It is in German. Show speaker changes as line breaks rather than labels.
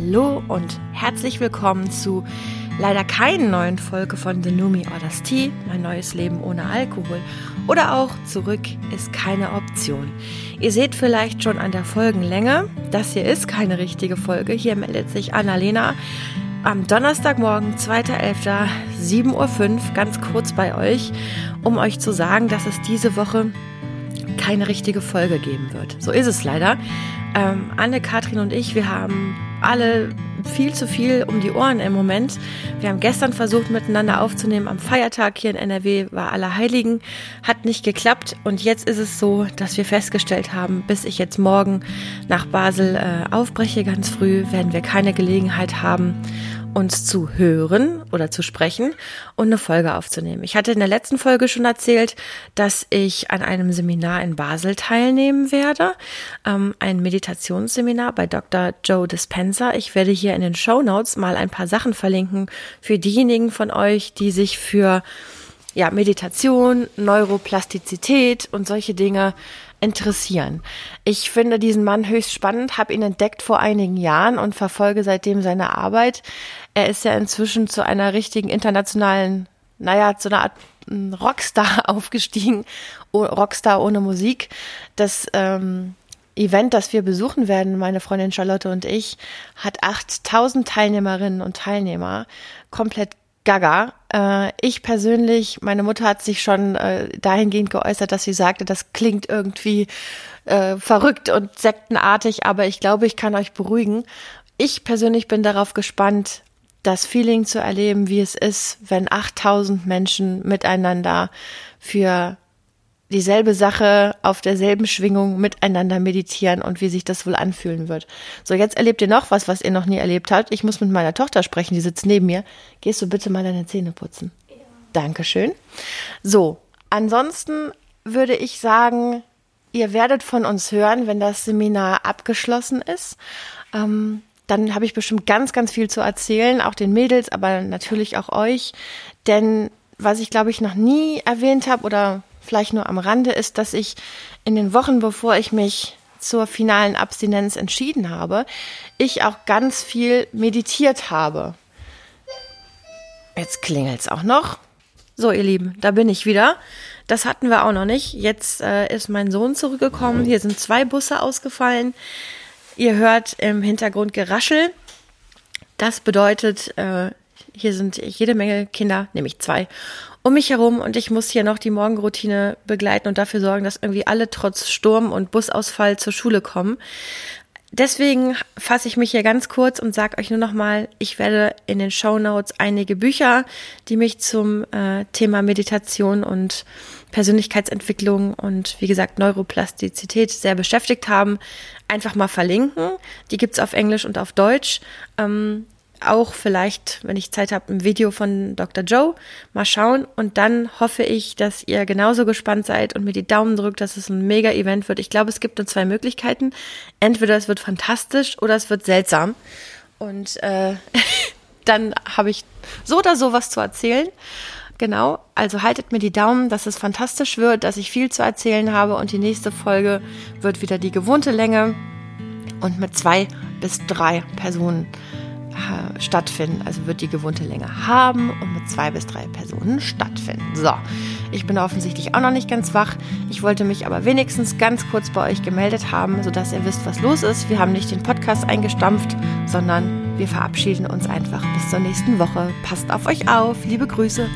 Hallo und herzlich willkommen zu leider keinen neuen Folge von The Numi or das Tea, mein neues Leben ohne Alkohol. Oder auch Zurück ist keine Option. Ihr seht vielleicht schon an der Folgenlänge, das hier ist keine richtige Folge. Hier meldet sich Annalena am Donnerstagmorgen, 2.11., 7.05 Uhr, ganz kurz bei euch, um euch zu sagen, dass es diese Woche keine richtige Folge geben wird. So ist es leider. Ähm, Anne, Katrin und ich, wir haben alle viel zu viel um die Ohren im Moment. Wir haben gestern versucht, miteinander aufzunehmen. Am Feiertag hier in NRW war Allerheiligen. Hat nicht geklappt. Und jetzt ist es so, dass wir festgestellt haben, bis ich jetzt morgen nach Basel äh, aufbreche, ganz früh, werden wir keine Gelegenheit haben, uns zu hören oder zu sprechen und eine Folge aufzunehmen. Ich hatte in der letzten Folge schon erzählt, dass ich an einem Seminar in Basel teilnehmen werde, ähm, ein Meditationsseminar bei Dr. Joe Dispenza. Ich werde hier in den Show Notes mal ein paar Sachen verlinken für diejenigen von euch, die sich für ja, Meditation, Neuroplastizität und solche Dinge interessieren. Ich finde diesen Mann höchst spannend, habe ihn entdeckt vor einigen Jahren und verfolge seitdem seine Arbeit. Er ist ja inzwischen zu einer richtigen internationalen, naja, zu einer Art hm, Rockstar aufgestiegen, Rockstar ohne Musik. Das ähm, Event, das wir besuchen werden, meine Freundin Charlotte und ich, hat 8000 Teilnehmerinnen und Teilnehmer, komplett gaga. Äh, ich persönlich, meine Mutter hat sich schon äh, dahingehend geäußert, dass sie sagte, das klingt irgendwie äh, verrückt und sektenartig, aber ich glaube, ich kann euch beruhigen. Ich persönlich bin darauf gespannt, das Feeling zu erleben, wie es ist, wenn 8000 Menschen miteinander für dieselbe Sache auf derselben Schwingung miteinander meditieren und wie sich das wohl anfühlen wird. So, jetzt erlebt ihr noch was, was ihr noch nie erlebt habt. Ich muss mit meiner Tochter sprechen, die sitzt neben mir. Gehst du bitte mal deine Zähne putzen? Ja. Dankeschön. So, ansonsten würde ich sagen, ihr werdet von uns hören, wenn das Seminar abgeschlossen ist. Ähm, dann habe ich bestimmt ganz, ganz viel zu erzählen, auch den Mädels, aber natürlich auch euch. Denn was ich, glaube ich, noch nie erwähnt habe oder vielleicht nur am Rande, ist, dass ich in den Wochen, bevor ich mich zur finalen Abstinenz entschieden habe, ich auch ganz viel meditiert habe. Jetzt klingelt es auch noch. So, ihr Lieben, da bin ich wieder. Das hatten wir auch noch nicht. Jetzt äh, ist mein Sohn zurückgekommen. Hier sind zwei Busse ausgefallen. Ihr hört im Hintergrund Geraschel. Das bedeutet, äh, hier sind jede Menge Kinder, nämlich zwei, um mich herum und ich muss hier noch die Morgenroutine begleiten und dafür sorgen, dass irgendwie alle trotz Sturm und Busausfall zur Schule kommen. Deswegen fasse ich mich hier ganz kurz und sage euch nur noch mal, ich werde in den Show Notes einige Bücher, die mich zum äh, Thema Meditation und Persönlichkeitsentwicklung und wie gesagt Neuroplastizität sehr beschäftigt haben, einfach mal verlinken. Die gibt's auf Englisch und auf Deutsch. Ähm, auch vielleicht, wenn ich Zeit habe, ein Video von Dr. Joe. Mal schauen. Und dann hoffe ich, dass ihr genauso gespannt seid und mir die Daumen drückt, dass es ein Mega-Event wird. Ich glaube, es gibt nur zwei Möglichkeiten. Entweder es wird fantastisch oder es wird seltsam. Und äh, dann habe ich so oder so was zu erzählen. Genau, also haltet mir die Daumen, dass es fantastisch wird, dass ich viel zu erzählen habe und die nächste Folge wird wieder die gewohnte Länge und mit zwei bis drei Personen stattfinden. Also wird die gewohnte Länge haben und mit zwei bis drei Personen stattfinden. So, ich bin offensichtlich auch noch nicht ganz wach. Ich wollte mich aber wenigstens ganz kurz bei euch gemeldet haben, sodass ihr wisst, was los ist. Wir haben nicht den Podcast eingestampft, sondern wir verabschieden uns einfach bis zur nächsten Woche. Passt auf euch auf. Liebe Grüße.